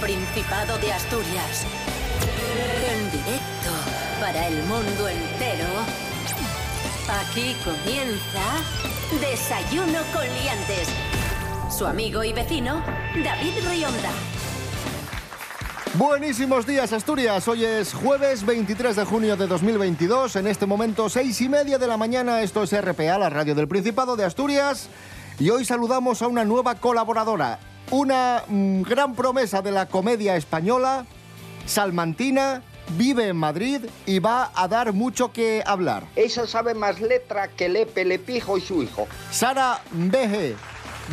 Principado de Asturias. En directo para el mundo entero. Aquí comienza Desayuno con Liantes. Su amigo y vecino, David Rionda. Buenísimos días, Asturias. Hoy es jueves 23 de junio de 2022. En este momento, seis y media de la mañana. Esto es RPA, la radio del Principado de Asturias. Y hoy saludamos a una nueva colaboradora. Una mm, gran promesa de la comedia española, salmantina, vive en Madrid y va a dar mucho que hablar. Esa sabe más letra que Lepe, Lepijo y su hijo. Sara Beje,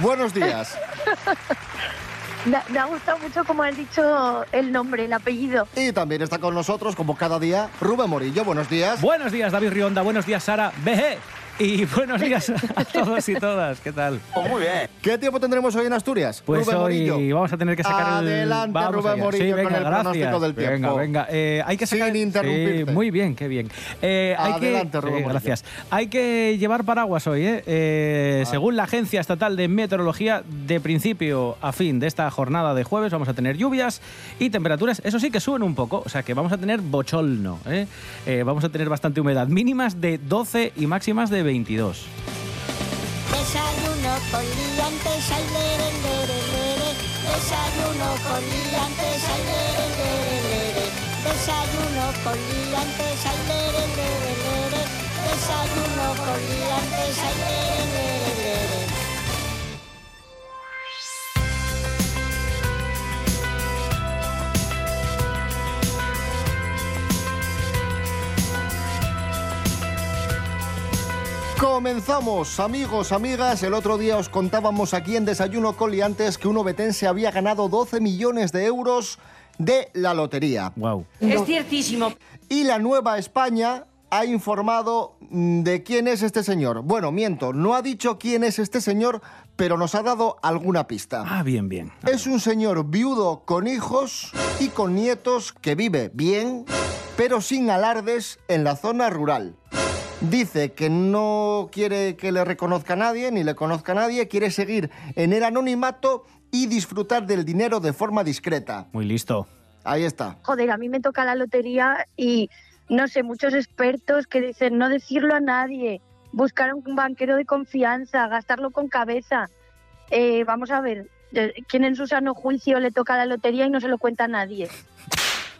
buenos días. Me, me ha gustado mucho como has dicho el nombre, el apellido. Y también está con nosotros, como cada día, Rubén Morillo. Buenos días. Buenos días, David Rionda. Buenos días, Sara BG. Y buenos días a todos y todas. ¿Qué tal? muy bien. ¿Qué tiempo tendremos hoy en Asturias? Pues Rubén hoy Morillo. vamos a tener que sacar el... Adelante, Vamos Rubén allá. Morillo, Sí, con el gracias. pronóstico del tiempo. Venga, venga. Eh, hay que sacar... Sin interrumpirte. Sí, muy bien, qué bien. Eh, hay Adelante, que... Rubén eh, gracias. Hay que llevar paraguas hoy, ¿eh? Eh, Según la Agencia Estatal de Meteorología, de principio a fin de esta jornada de jueves vamos a tener lluvias y temperaturas, eso sí que suben un poco, o sea que vamos a tener bochorno, ¿eh? Eh, vamos a tener bastante humedad, mínimas de 12 y máximas de 22. Desayuno con liantes, ay, lere, lere, lere. Desayuno con liantes, ay, lere, lere, lere. Desayuno con liantes, ay, lere, lere, lere. Desayuno con liantes, ay, lere, lere. Comenzamos, amigos, amigas. El otro día os contábamos aquí en Desayuno Coliantes que un obetense había ganado 12 millones de euros de la lotería. Wow. Es ciertísimo. Y la Nueva España ha informado mm, de quién es este señor. Bueno, miento, no ha dicho quién es este señor, pero nos ha dado alguna pista. Ah, bien, bien. Es un señor viudo con hijos y con nietos que vive bien, pero sin alardes en la zona rural. Dice que no quiere que le reconozca nadie, ni le conozca nadie, quiere seguir en el anonimato y disfrutar del dinero de forma discreta. Muy listo. Ahí está. Joder, a mí me toca la lotería y no sé, muchos expertos que dicen no decirlo a nadie, buscar un banquero de confianza, gastarlo con cabeza. Eh, vamos a ver, eh, ¿quién en su sano juicio le toca la lotería y no se lo cuenta a nadie?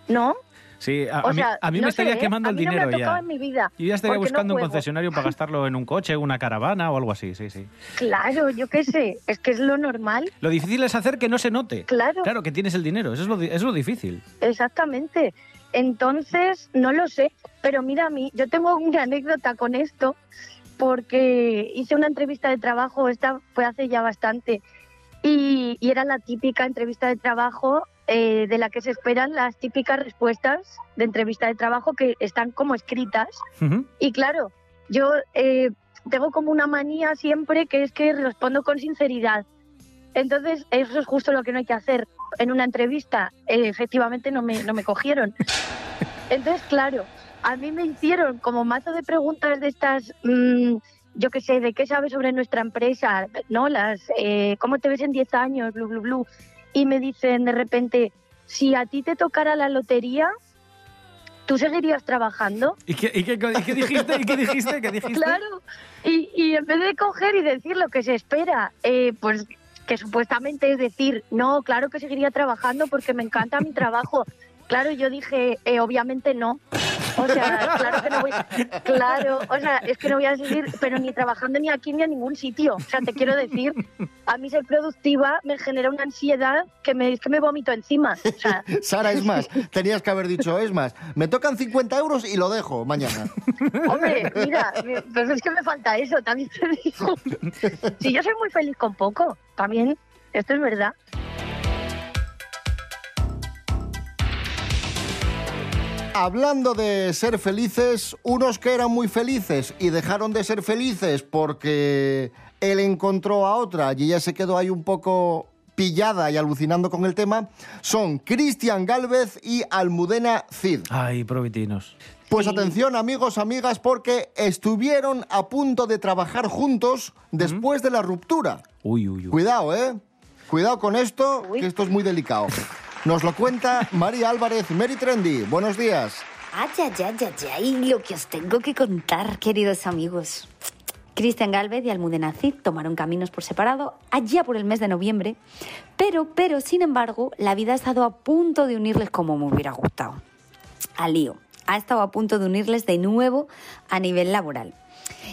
¿No? Sí, a, O a mí, sea, a mí no me estaría sé, ¿eh? quemando A el no dinero ya. en mi vida, Yo ya estaría no buscando un concesionario para gastarlo en un coche, una caravana o algo así, sí, sí. Claro, yo qué sé, es que es lo normal. Lo difícil es hacer que no se note. Claro. Claro, que tienes el dinero, eso es lo, es lo difícil. Exactamente. Entonces, no lo sé, pero mira a mí, yo tengo una anécdota con esto porque hice una entrevista de trabajo, esta fue hace ya bastante, y, y era la típica entrevista de trabajo eh, de la que se esperan las típicas respuestas de entrevista de trabajo que están como escritas. Y claro, yo eh, tengo como una manía siempre que es que respondo con sinceridad. Entonces, eso es justo lo que no hay que hacer. En una entrevista, eh, efectivamente, no me, no me cogieron. Entonces, claro, a mí me hicieron como mazo de preguntas de estas, mm, yo qué sé, de qué sabes sobre nuestra empresa, ¿no? Las, eh, ¿cómo te ves en 10 años? Blu, blu, blu. Y me dicen de repente, si a ti te tocara la lotería, ¿tú seguirías trabajando? ¿Y qué, y qué- y qué dijiste? ¿Y qué dijiste? ¿Qué dijiste? Claro, y, y en vez de coger y decir lo que se espera, eh, pues que supuestamente es decir, no, claro que seguiría trabajando porque me encanta mi trabajo. Claro, yo dije, eh, obviamente no. O sea, claro que no voy, claro, o sea, es que no voy a seguir, pero ni trabajando ni aquí ni a ningún sitio. O sea, te quiero decir, a mí ser productiva me genera una ansiedad que me, es que me vomito encima. O sea, Sara, es más, tenías que haber dicho, es más, me tocan 50 euros y lo dejo mañana. Hombre, mira, me- pues es que me falta eso, también te digo. Si yo soy muy feliz con poco, también, esto es verdad. Hablando de ser felices, unos que eran muy felices y dejaron de ser felices porque él encontró a otra y ella se quedó ahí un poco pillada y alucinando con el tema, son Cristian Galvez y Almudena Cid. Ay, provitinos. Pues atención amigos, amigas, porque estuvieron a punto de trabajar juntos después de la ruptura. Uy, uy, uy. Cuidado, ¿eh? Cuidado con esto, Uy. que esto es muy delicado. Nos lo cuenta María Álvarez Mary Trendy. Buenos días. Ay, ay, ay, ay, lo que os tengo que contar, queridos amigos. Cristian Galvez y Almudena Cid tomaron caminos por separado allá por el mes de noviembre, pero, pero, sin embargo, la vida ha estado a punto de unirles como me hubiera gustado. Al lío, ha estado a punto de unirles de nuevo a nivel laboral.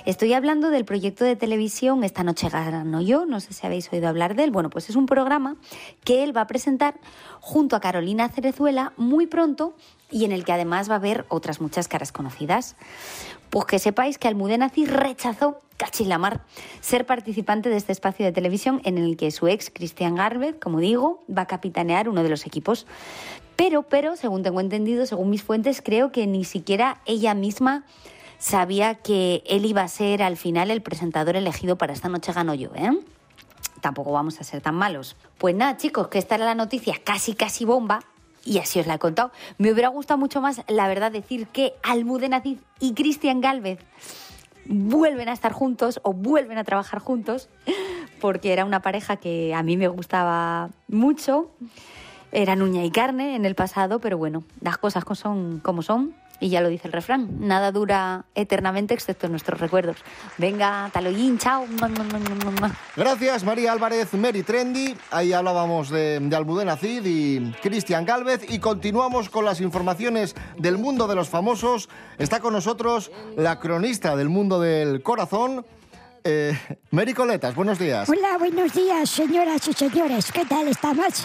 Estoy hablando del proyecto de televisión Esta noche gano yo, no sé si habéis oído hablar de él. Bueno, pues es un programa que él va a presentar junto a Carolina Cerezuela muy pronto y en el que además va a haber otras muchas caras conocidas. Pues que sepáis que Almudena Cid rechazó, cachilamar, ser participante de este espacio de televisión en el que su ex Cristian Garbet, como digo, va a capitanear uno de los equipos. Pero, pero, según tengo entendido, según mis fuentes, creo que ni siquiera ella misma sabía que él iba a ser al final el presentador elegido para esta noche gano yo, ¿eh? Tampoco vamos a ser tan malos. Pues nada, chicos, que esta era la noticia casi, casi bomba. Y así os la he contado. Me hubiera gustado mucho más, la verdad, decir que Almudena Cid y Cristian Galvez vuelven a estar juntos o vuelven a trabajar juntos, porque era una pareja que a mí me gustaba mucho. Eran uña y carne en el pasado, pero bueno, las cosas son como son. Y ya lo dice el refrán, nada dura eternamente excepto nuestros recuerdos. Venga, taloyín, chao. Gracias, María Álvarez Mary Trendy. Ahí hablábamos de, de Almudena Cid y Cristian Galvez. Y continuamos con las informaciones del mundo de los famosos. Está con nosotros la cronista del mundo del corazón, eh, Mary Coletas. Buenos días. Hola, buenos días, señoras y señores. ¿Qué tal estamos?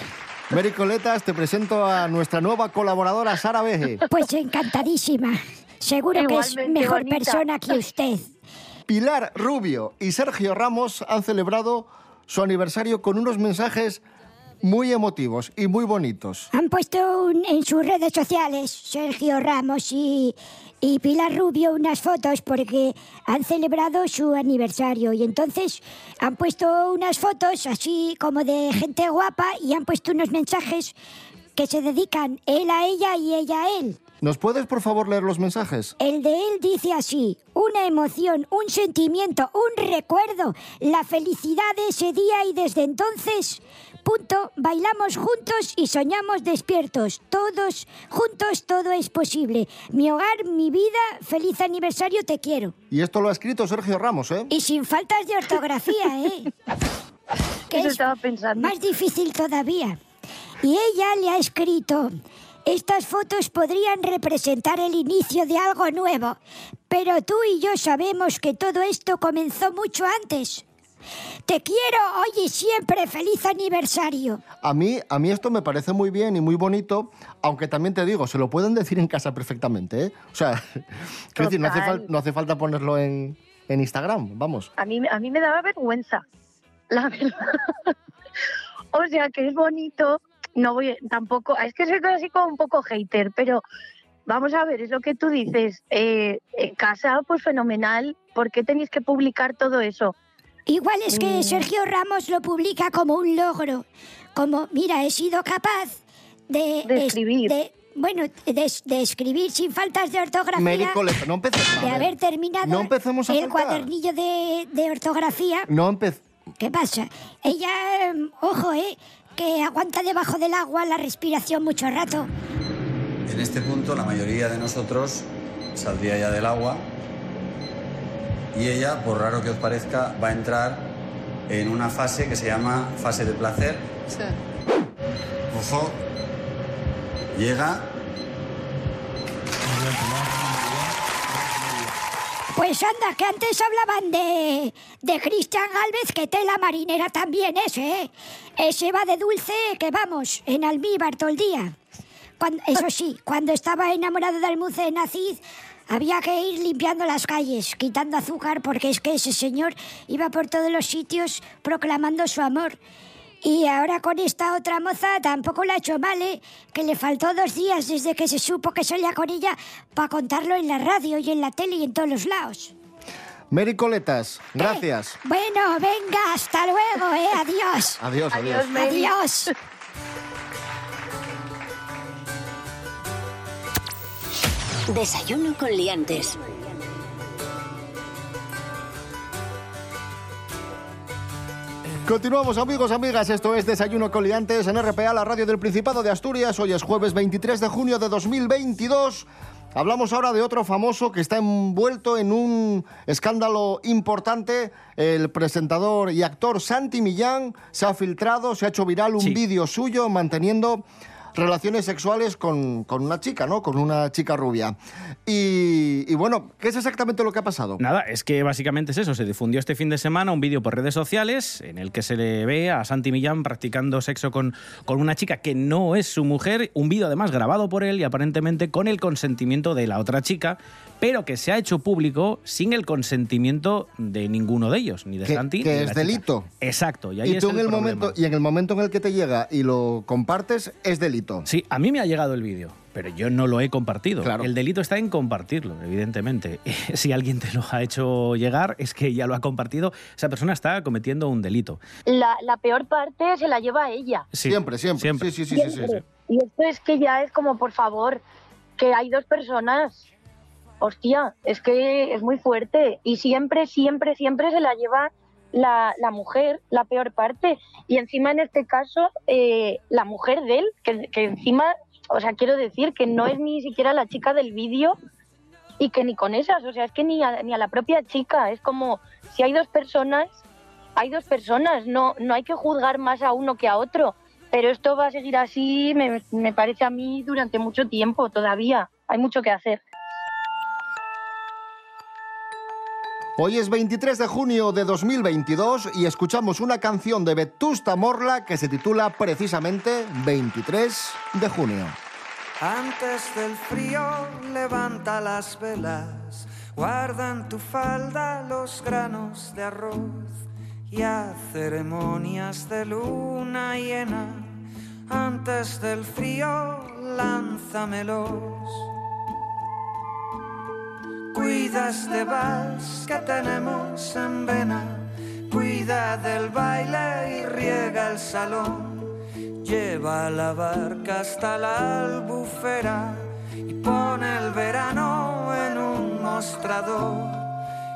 Mary Coletas, te presento a nuestra nueva colaboradora, Sara Beje. Pues encantadísima. Seguro que es mejor bonita. persona que usted. Pilar Rubio y Sergio Ramos han celebrado su aniversario con unos mensajes muy emotivos y muy bonitos. Han puesto un- en sus redes sociales, Sergio Ramos y, y Pilar Rubio, unas fotos porque han celebrado su aniversario. Y entonces han puesto unas fotos así como de gente guapa y han puesto unos mensajes que se dedican él a ella y ella a él. ¿Nos puedes, por favor, leer los mensajes? El de él dice así, una emoción, un sentimiento, un recuerdo, la felicidad de ese día y desde entonces, punto, bailamos juntos y soñamos despiertos, todos juntos todo es posible. Mi hogar, mi vida, feliz aniversario, te quiero. Y esto lo ha escrito Sergio Ramos, ¿eh? Y sin faltas de ortografía, ¿eh? Que Eso es estaba pensando. más difícil todavía. Y ella le ha escrito, estas fotos podrían representar el inicio de algo nuevo, pero tú y yo sabemos que todo esto comenzó mucho antes. Te quiero hoy y siempre, feliz aniversario. A mí, a mí esto me parece muy bien y muy bonito, aunque también te digo, se lo pueden decir en casa perfectamente, ¿eh? O sea, quiero decir, no hace, Total. fal- no hace falta ponerlo en, en Instagram, vamos. A mí, a mí me daba vergüenza, la verdad. o sea, que es bonito. No voy, tampoco, es que soy así como un poco hater, pero vamos a ver, es lo que tú dices. eh, en casa, pues fenomenal. ¿Por qué tenéis que publicar todo eso? Igual es que Mm. Sergio Ramos lo publica como un logro, como, mira, he sido capaz de... De escribir. de- bueno, de, de escribir sin faltas de ortografía. Mary Coleta, no empecemos. de haber terminado No empecemos a el faltar. cuadernillo de, de ortografía. No empecemos. ¿Qué pasa? Ella, em, ojo, ¿eh? Que aguanta debajo del agua la respiración mucho rato. En este punto la mayoría de nosotros saldría ya del agua y ella, por raro que os parezca, va a entrar en una fase que se llama fase de placer. Ojo, llega, Pues anda, que antes hablaban de, de Cristian Galvez, que tela marinera también ese, ¿eh? Ese va de dulce, que vamos, en almíbar todo el día. Cuando- eso sí, cuando estaba enamorado de Almucena Cid, había que ir limpiando las calles, quitando azúcar, porque es que ese señor iba por todos los sitios proclamando su amor. Y ahora con esta otra moza tampoco la ha hecho mal, ¿eh? Que le faltó dos días desde que se supo que salía con ella para contarlo en la radio y en la tele y en todos los lados. Mary Coletas, gracias. Bueno, venga, hasta luego, ¿eh? Adiós. Adiós, adiós. Adiós, Mary. Adiós. Desayuno con liantes. Continuamos amigos, amigas, esto es Desayuno Coliantes en RPA, la radio del Principado de Asturias. Hoy es jueves 23 de junio de 2022. Hablamos ahora de otro famoso que está envuelto en un escándalo importante. El presentador y actor Santi Millán se ha filtrado, se ha hecho viral un Sí. vídeo suyo manteniendo relaciones sexuales con, con una chica, ¿no? Con una chica rubia. Y, y bueno, ¿qué es exactamente lo que ha pasado? Nada, es que básicamente es eso. Se difundió este fin de semana un vídeo por redes sociales en el que se le ve a Santi Millán practicando sexo con, con una chica que no es su mujer. Un vídeo además grabado por él y aparentemente con el consentimiento de la otra chica, pero que se ha hecho público sin el consentimiento de ninguno de ellos, ni de Que- Santi. que ni de es la chica. delito. Exacto. Y ahí Y es tú en el problema. momento y en el momento en el que te llega y lo compartes es delito. Sí, a mí me ha llegado el vídeo, pero yo no lo he compartido. Claro. El delito está en compartirlo, evidentemente. Si alguien te lo ha hecho llegar, es que ya lo ha compartido. Esa persona está cometiendo un delito. La, la peor parte se la lleva ella. Sí, siempre, siempre, siempre. Sí, sí, sí, sí, sí, Siempre. sí. Y esto es que ya es como, por favor, que hay dos personas. Hostia, es que es muy fuerte. Y siempre, siempre, siempre se la lleva la, la mujer, la peor parte. Y encima, en este caso, eh, la mujer de él, que, que encima, o sea, quiero decir que no es ni siquiera la chica del vídeo y que ni con esas, o sea, es que ni a, ni a la propia chica. Es como, si hay dos personas, hay dos personas, no, no hay que juzgar más a uno que a otro. Pero esto va a seguir así, me, me parece a mí, durante mucho tiempo todavía. Hay mucho que hacer. Hoy es 23 de junio de 2022 y escuchamos una canción de Vetusta Morla que se titula precisamente 23 de junio. Antes del frío levanta las velas, guarda en tu falda los granos de arroz y a ceremonias de luna llena. Antes del frío lánzamelos. Este vals que tenemos en vena, cuida del baile y riega el salón. Lleva la barca hasta la albufera y pone el verano en un mostrador.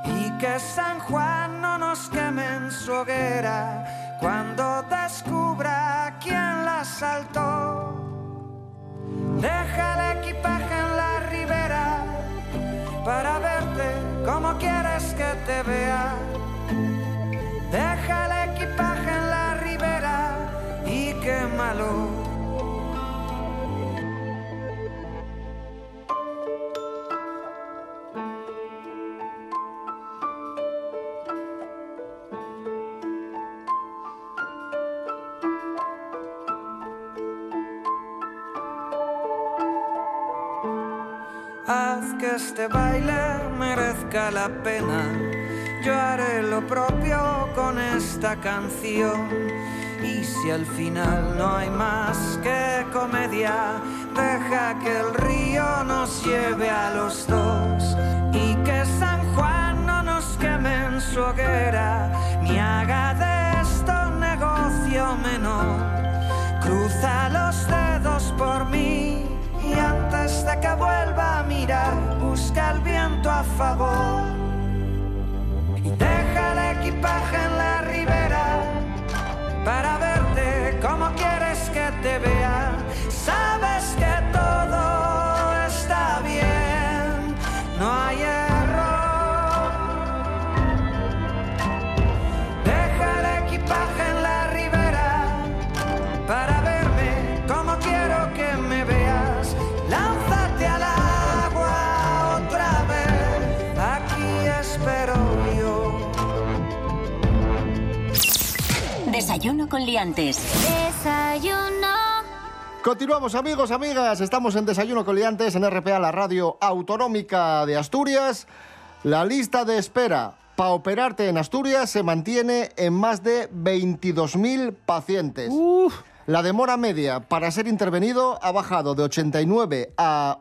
Y que San Juan no nos queme en su hoguera cuando descubra quién la saltó. Deja el equipaje en la ribera para verte como quieres que te vea. Deja el equipaje en la ribera y quémalo. Que este baile merezca la pena. Yo haré lo propio con esta canción. Y si al final no hay más que comedia, deja que el río nos lleve a los dos. Y que San Juan no nos queme en su hoguera, ni haga de esto negocio menor. Cruza los dedos por mí de que vuelva a mirar, busca el viento a favor. Y deja el equipaje en la ribera para Desayuno con liantes. Desayuno. Continuamos amigos, amigas, estamos en Desayuno Coliantes en RPA, la radio autonómica de Asturias. La lista de espera para operarte en Asturias se mantiene en más de 22.000 pacientes. La demora media para ser intervenido ha bajado de 89 a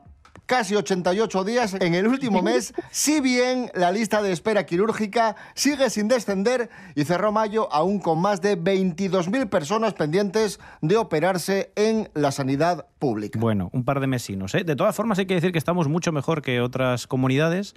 casi 88 días en el último mes, si bien la lista de espera quirúrgica sigue sin descender y cerró mayo aún con más de 22.000 personas pendientes de operarse en la sanidad pública. Bueno, un par de mesinos. ¿eh? De todas formas, hay que decir que estamos mucho mejor que otras comunidades.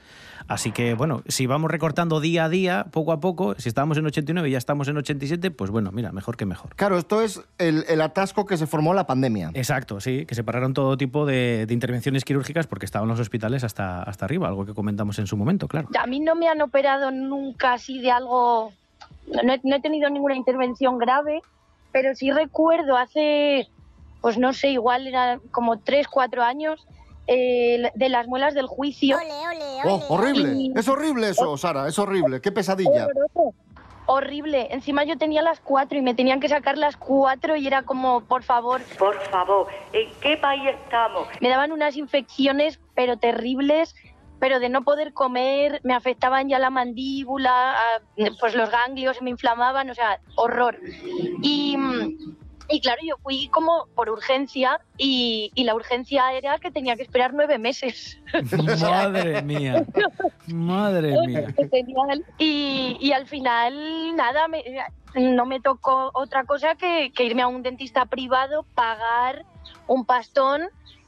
Así que, bueno, si vamos recortando día a día, poco a poco, si estábamos en 89 y ya estamos en 87, pues bueno, mira, mejor que mejor. Claro, esto es el, el atasco que se formó la pandemia. Exacto, sí, que se pararon todo tipo de, de intervenciones quirúrgicas porque estaban los hospitales hasta, hasta arriba, algo que comentamos en su momento, claro. A mí no me han operado nunca así de algo, no he, no he tenido ninguna intervención grave, pero sí recuerdo hace, pues no sé, igual era como tres, cuatro años, eh, de las muelas del juicio. Oh, horrible. Y- Es horrible eso, Sara, es horrible. Qué pesadilla. Horrible. Encima yo tenía las cuatro y me tenían que sacar las cuatro y era como, por favor. Por favor, ¿en qué país estamos? Me daban unas infecciones, pero terribles, pero de no poder comer, me afectaban ya la mandíbula, ah, pues los ganglios se me inflamaban, o sea, horror. Y, mm, y claro, yo fui como por urgencia y, y la urgencia era que tenía que esperar nueve meses. Madre mía, madre mía. Genial. Y, y al final, nada, me- no me tocó otra cosa que, que irme a un dentista privado, pagar un pastón,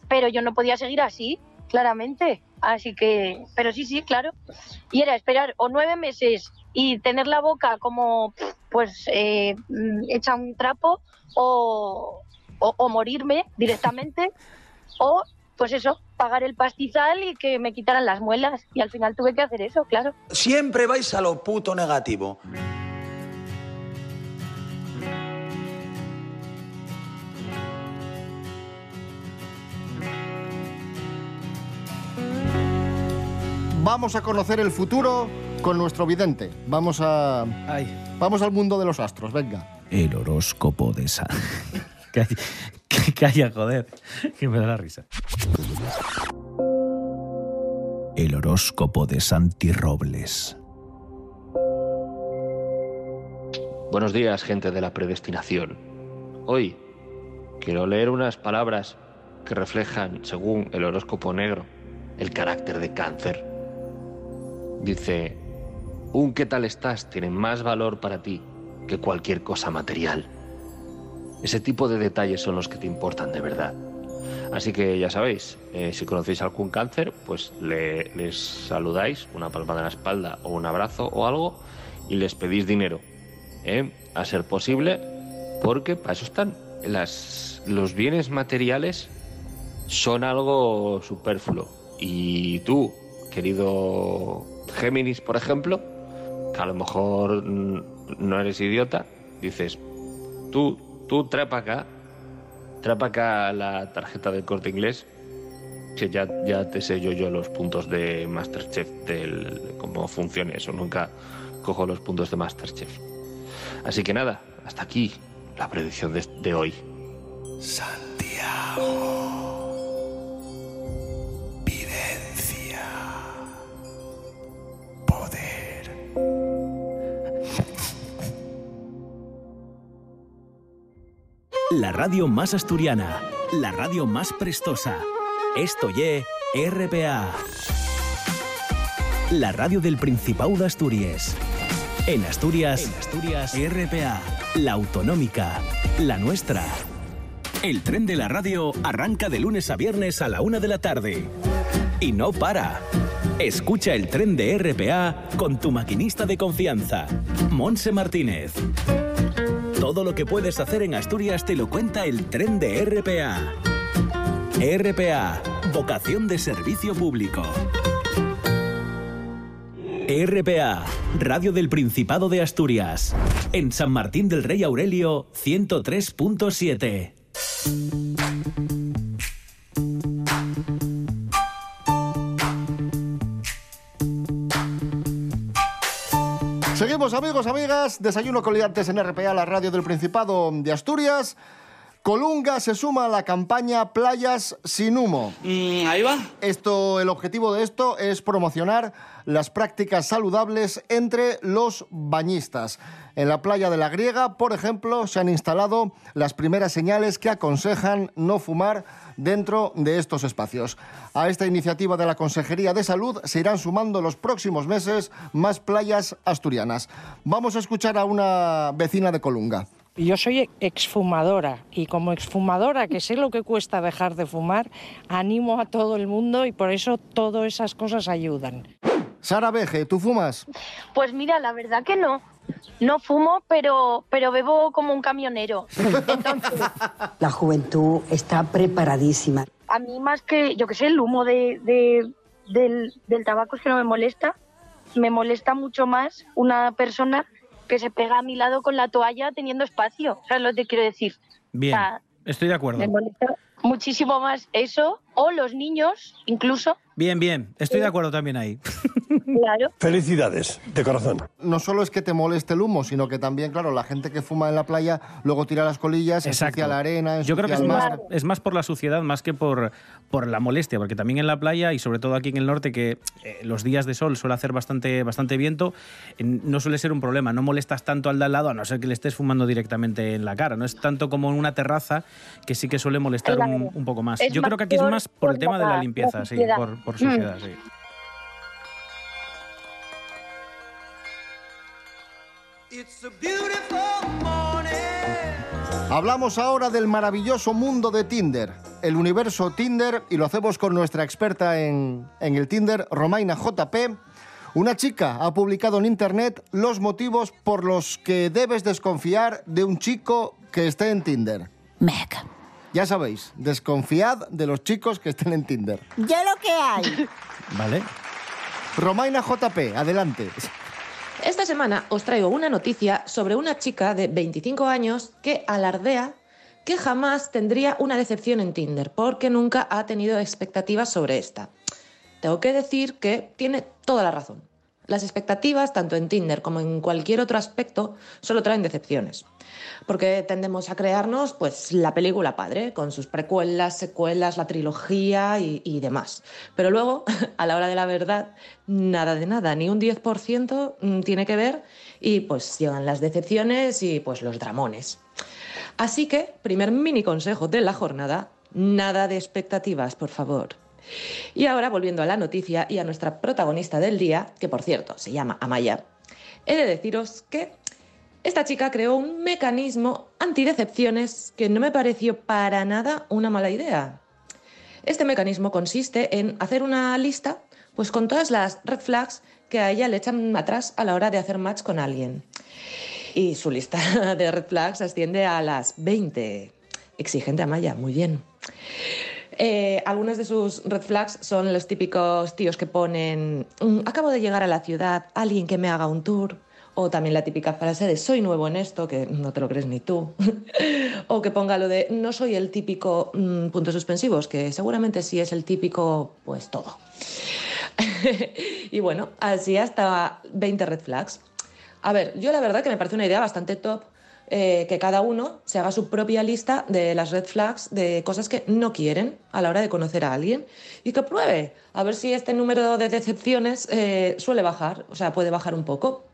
pero yo no podía seguir así, claramente. Así que, pero sí, sí, claro. Y era esperar o nueve meses y tener la boca como, pues, eh, mm, hecha un trapo o, o- o morirme directamente o, pues eso, pagar el pastizal y que me quitaran las muelas. Y al final tuve que hacer eso, claro. Siempre vais a lo puto negativo. Vamos a conocer el futuro con nuestro vidente. Vamos a. Vamos al mundo de los astros, venga. El horóscopo de San. calla, calla, joder, que me da la risa. El horóscopo de Santi Robles. Buenos días, gente de la predestinación. Hoy quiero leer unas palabras que reflejan, según el horóscopo negro, el carácter de cáncer. Dice, un qué tal estás tiene más valor para ti que cualquier cosa material. Ese tipo de detalles son los que te importan de verdad. Así que ya sabéis, eh, si conocéis algún cáncer, pues le- les saludáis, una palmada en la espalda o un abrazo o algo, y les pedís dinero. ¿eh? A ser posible, porque para eso están. Las, los bienes materiales son algo superfluo. Y tú, querido Géminis, por ejemplo, a lo mejor no eres idiota, dices, tú, tú trae para acá, trae para acá la tarjeta del corte inglés, que ya, ya te sé yo, los puntos de Masterchef, del, de cómo funciona eso, nunca cojo los puntos de Masterchef. Así que nada, hasta aquí la predicción de, de hoy. La radio más asturiana, la radio más prestosa. Esto ye RPA. La radio del Principado de Asturias. En Asturias, en Asturias, RPA, la autonómica, la nuestra. El tren de la radio arranca de lunes a viernes a la una de la tarde. Y no para. Escucha el tren de RPA con tu maquinista de confianza, Monse Martínez. Todo lo que puedes hacer en Asturias te lo cuenta el tren de RPA. RPA, vocación de servicio público. RPA, Radio del Principado de Asturias. En San Martín del Rey Aurelio, 103.7. Seguimos amigos, amigas. Desayuno con liantes en RPA, la radio del Principado de Asturias. Colunga se suma a la campaña Playas sin humo. Mm, ahí va. Esto, el objetivo de esto es promocionar las prácticas saludables entre los bañistas. En la playa de la Griega, por ejemplo, se han instalado las primeras señales que aconsejan no fumar dentro de estos espacios. A esta iniciativa de la Consejería de Salud se irán sumando los próximos meses más playas asturianas. Vamos a escuchar a una vecina de Colunga. Yo soy exfumadora y como exfumadora, que sé lo que cuesta dejar de fumar, animo a todo el mundo y por eso todas esas cosas ayudan. Sara Veje, ¿tú fumas? Pues mira, la verdad que no. No fumo, pero, pero bebo como un camionero. La juventud está preparadísima. A mí más que, yo que sé, el humo de, de- del, del tabaco es que no me molesta. Me molesta mucho más una persona que se pega a mi lado con la toalla teniendo espacio. ¿Sabes lo que quiero decir? Bien, O sea, estoy de acuerdo. me molesta muchísimo más eso, o los niños, incluso. Bien, bien, estoy de acuerdo también ahí. Claro. Felicidades, de corazón. No solo es que te moleste el humo, sino que también, claro, la gente que fuma en la playa luego tira las colillas, ensucia la arena, Yo creo que es más, es más por la suciedad más que por, por la molestia, porque también en la playa y sobre todo aquí en el norte, que eh, los días de sol suele hacer bastante, bastante viento, eh, no suele ser un problema. No molestas tanto al de al lado, a no ser que le estés fumando directamente en la cara. No es tanto como en una terraza, que sí que suele molestar un, Claro. un poco más. Es Yo más creo que aquí es por- más por el tema de la- limpieza, sí, por, por Mm. suciedad, sí. Hablamos ahora del maravilloso mundo de Tinder, el universo Tinder, y lo hacemos con nuestra experta en, en el Tinder, Romaina JP. Una chica ha publicado en internet los motivos por los que debes desconfiar de un chico que esté en Tinder. Meg. Ya sabéis, desconfiad de los chicos que estén en Tinder. Ya lo que hay. Vale. Romaina JP, adelante. Esta semana os traigo una noticia sobre una chica de 25 años que alardea que jamás tendría una decepción en Tinder porque nunca ha tenido expectativas sobre esta. Tengo que decir que tiene toda la razón. Las expectativas, tanto en Tinder como en cualquier otro aspecto, solo traen decepciones. Porque tendemos a crearnos pues, la película padre, con sus precuelas, secuelas, la trilogía y, y demás. Pero luego, a la hora de la verdad, nada de nada, ni un 10% mm, tiene que ver y pues llegan las decepciones y pues los dramones. Así que, primer mini consejo de la jornada, nada de expectativas, por favor. Y ahora, volviendo a la noticia y a nuestra protagonista del día, que por cierto se llama Amaya, he de deciros que esta chica creó un mecanismo antidecepciones que no me pareció para nada una mala idea. Este mecanismo consiste en hacer una lista pues con todas las red flags que a ella le echan atrás a la hora de hacer match con alguien. Y su lista de red flags asciende a las 20. Exigente Amaya, muy bien. Eh, algunas de sus red flags son los típicos tíos que ponen "Mm, acabo de llegar a la ciudad, alguien que me haga un tour. O también la típica frase de soy nuevo en esto, que no te lo crees ni tú. o que ponga lo de no soy el típico mm, puntos suspensivos, que seguramente sí es el típico pues todo. y bueno, así hasta 20 red flags. A ver, yo la verdad que me parece una idea bastante top eh, que cada uno se haga su propia lista de las red flags de cosas que no quieren a la hora de conocer a alguien y que pruebe a ver si este número de decepciones eh, suele bajar, o sea, puede bajar un poco.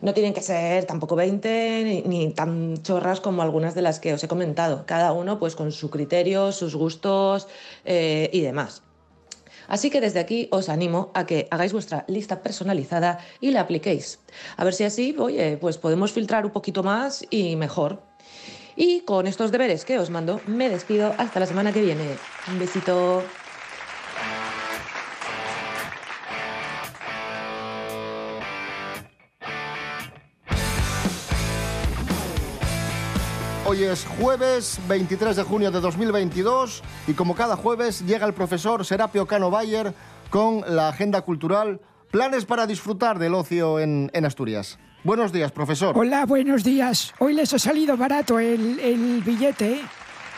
No tienen que ser tampoco 20 ni, ni tan chorras como algunas de las que os he comentado. Cada uno pues con su criterio, sus gustos eh, y demás. Así que desde aquí os animo a que hagáis vuestra lista personalizada y la apliquéis. A ver si así, oye, pues podemos filtrar un poquito más y mejor. Y con estos deberes que os mando, me despido hasta la semana que viene. Un besito. Hoy es jueves 23 de junio de 2022 y como cada jueves llega el profesor Serapio Cano Bayer con la agenda cultural Planes para disfrutar del ocio en, en Asturias. Buenos días, profesor. Hola, buenos días. Hoy les ha salido barato el, el billete, ¿eh?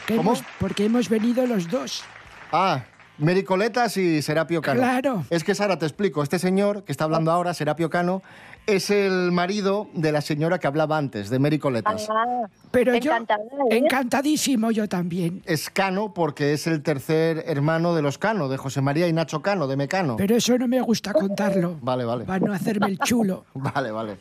¿Cómo? hemos- porque hemos venido los dos. Ah, Mericoletas y Serapio Cano. Claro. Es que, Sara, te explico. Este señor que está hablando ahora, Serapio Cano, es el marido de la señora que hablaba antes, de Mericoletas. Ah, Pero yo, ¿eh? encantadísimo yo también. Es Cano porque es el tercer hermano de los Cano, de José María y Nacho Cano, de Mecano. Pero eso no me gusta contarlo. Vale, vale. Para no hacerme el chulo. Vale, vale.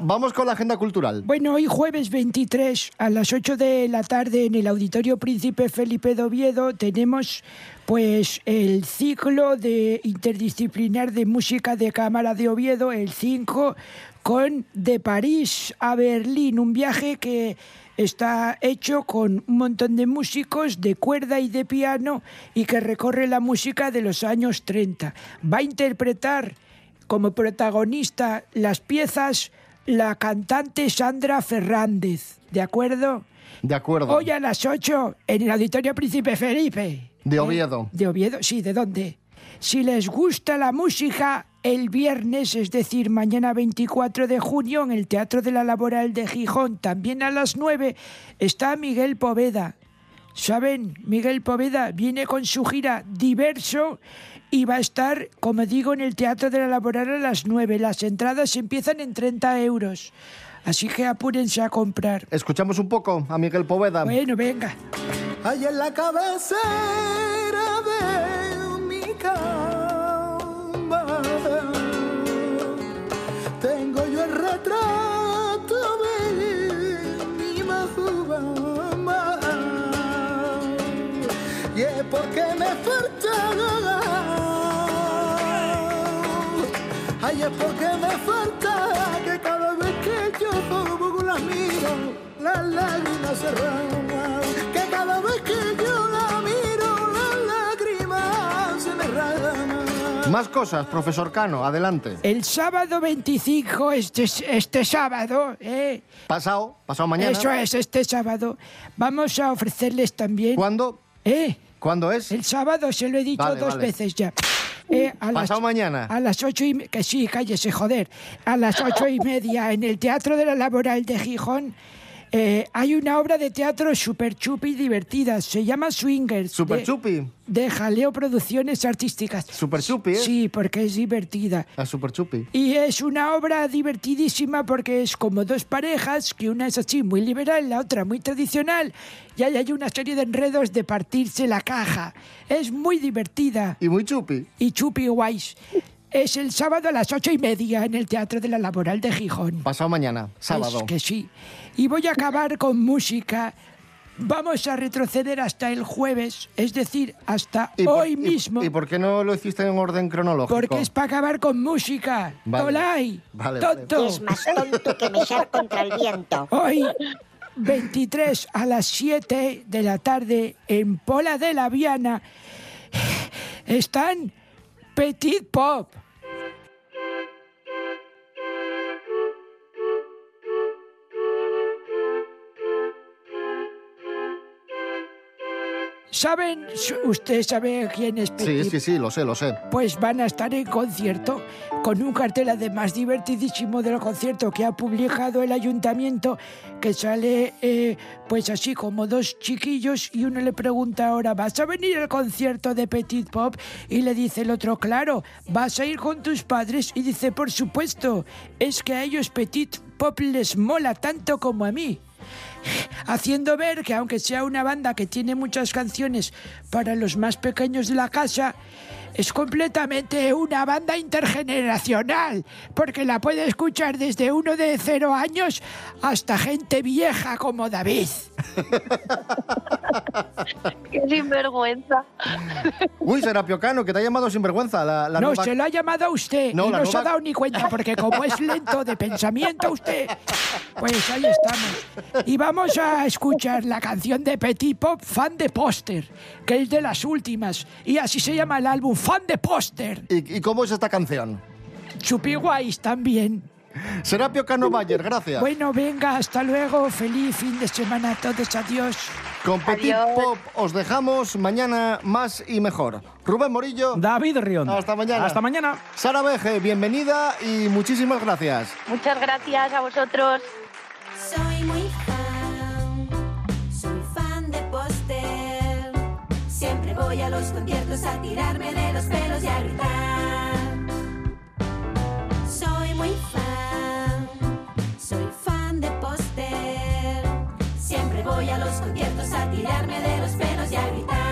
Vamos con la agenda cultural. Bueno, hoy jueves 23 a las 8 de la tarde en el Auditorio Príncipe Felipe de Oviedo tenemos pues el ciclo de interdisciplinar de música de cámara de Oviedo, el 5 con de París a Berlín, un viaje que está hecho con un montón de músicos de cuerda y de piano y que recorre la música de los años 30. Va a interpretar como protagonista las piezas la cantante Sandra Fernández, ¿de acuerdo? De acuerdo. Hoy a las 8 en el Auditorio Príncipe Felipe. De Oviedo. ¿De Oviedo? Sí, ¿de dónde? Si les gusta la música, el viernes, es decir, mañana 24 de junio, en el Teatro de la Laboral de Gijón, también a las 9, está Miguel Poveda. ¿Saben? Miguel Poveda viene con su gira Diverso y va a estar, como digo, en el Teatro de la Laboral a las 9. Las entradas empiezan en 30 euros. Así que apúrense a comprar. Escuchamos un poco a Miguel Poveda. Bueno, venga. Ahí en la cabecera porque me falta ay es porque me falta que cada vez que yo la miro las lágrimas se derraman que cada vez que yo la miro las lágrimas se me derraman Más cosas, profesor Cano, adelante. El sábado 25, este, este sábado, ¿eh? Pasado, pasado mañana. Eso es, este sábado. Vamos a ofrecerles también. ¿Cuándo? ¿Eh? ¿Cuándo es? El sábado se lo he dicho Vale, dos vale. veces ya. Eh, a Pasado mañana. A las ocho y... Que sí, cállese, joder. A las ocho y media en el Teatro de la Laboral de Gijón eh, hay una obra de teatro super chupi divertida. Se llama Swingers. Super de- chupi. De Jaleo Producciones Artísticas. Super chupi, ¿eh? Sí, porque es divertida. La super chupi. Y es una obra divertidísima porque es como dos parejas, que una es así muy liberal, la otra muy tradicional, y ahí hay una serie de enredos de partirse la caja. Es muy divertida. Y muy chupi. Y chupi guays. Es el sábado a las ocho y media en el Teatro de la Laboral de Gijón. Pasado mañana, sábado. Es que sí. Y voy a acabar con música. Vamos a retroceder hasta el jueves, es decir, hasta ¿Y por- hoy y- mismo. ¿Y por qué no lo hiciste en orden cronológico? Porque es para acabar con música. Vale. Tolai. Vale, vale. tonto. Es más tonto que mechar contra el viento. Hoy, 23 a las 7 de la tarde, en Pola de la Viana, están Petit Pop. ¿Saben? ¿Usted sabe quién es Petit Sí, sí, sí, lo sé, lo sé. pues van a estar en concierto con un cartel además divertidísimo del concierto que ha publicado el ayuntamiento que sale eh, pues así como dos chiquillos y uno le pregunta ahora ¿vas a venir al concierto de Petit Pop? y le dice el otro claro ¿vas a ir con tus padres? y dice por supuesto es que a ellos Petit Pop les mola tanto como a mí haciendo ver que aunque sea una banda que tiene muchas canciones para los más pequeños de la casa, es completamente una banda intergeneracional, porque la puede escuchar desde uno de cero años hasta gente vieja como David. Qué sinvergüenza. Uy, Serapio Cano, que te ha llamado sinvergüenza. La, la no, nueva- se lo ha llamado a usted No, y no se ha nueva- dado ni cuenta, porque como es lento de pensamiento usted, pues ahí estamos. Y vamos a escuchar la canción de Petit Pop, Fan de Póster, que es de las últimas, y así se llama el álbum, Fan de Póster. ¿Y, y cómo es esta canción? Chupi Guays también. Serapio Cano Bayer, gracias. Bueno, venga, hasta luego, feliz fin de semana a todos, adiós. Con Petit Pop os dejamos mañana más y mejor. Rubén Morillo. David Rionda. Hasta mañana. Hasta mañana. Sara Beje, bienvenida y muchísimas gracias. Muchas gracias a vosotros. Soy muy fan, soy fan de póster. Siempre voy los conciertos a tirarme de los pelos y a gritar. Conciertos a tirarme de los pelos y a gritar.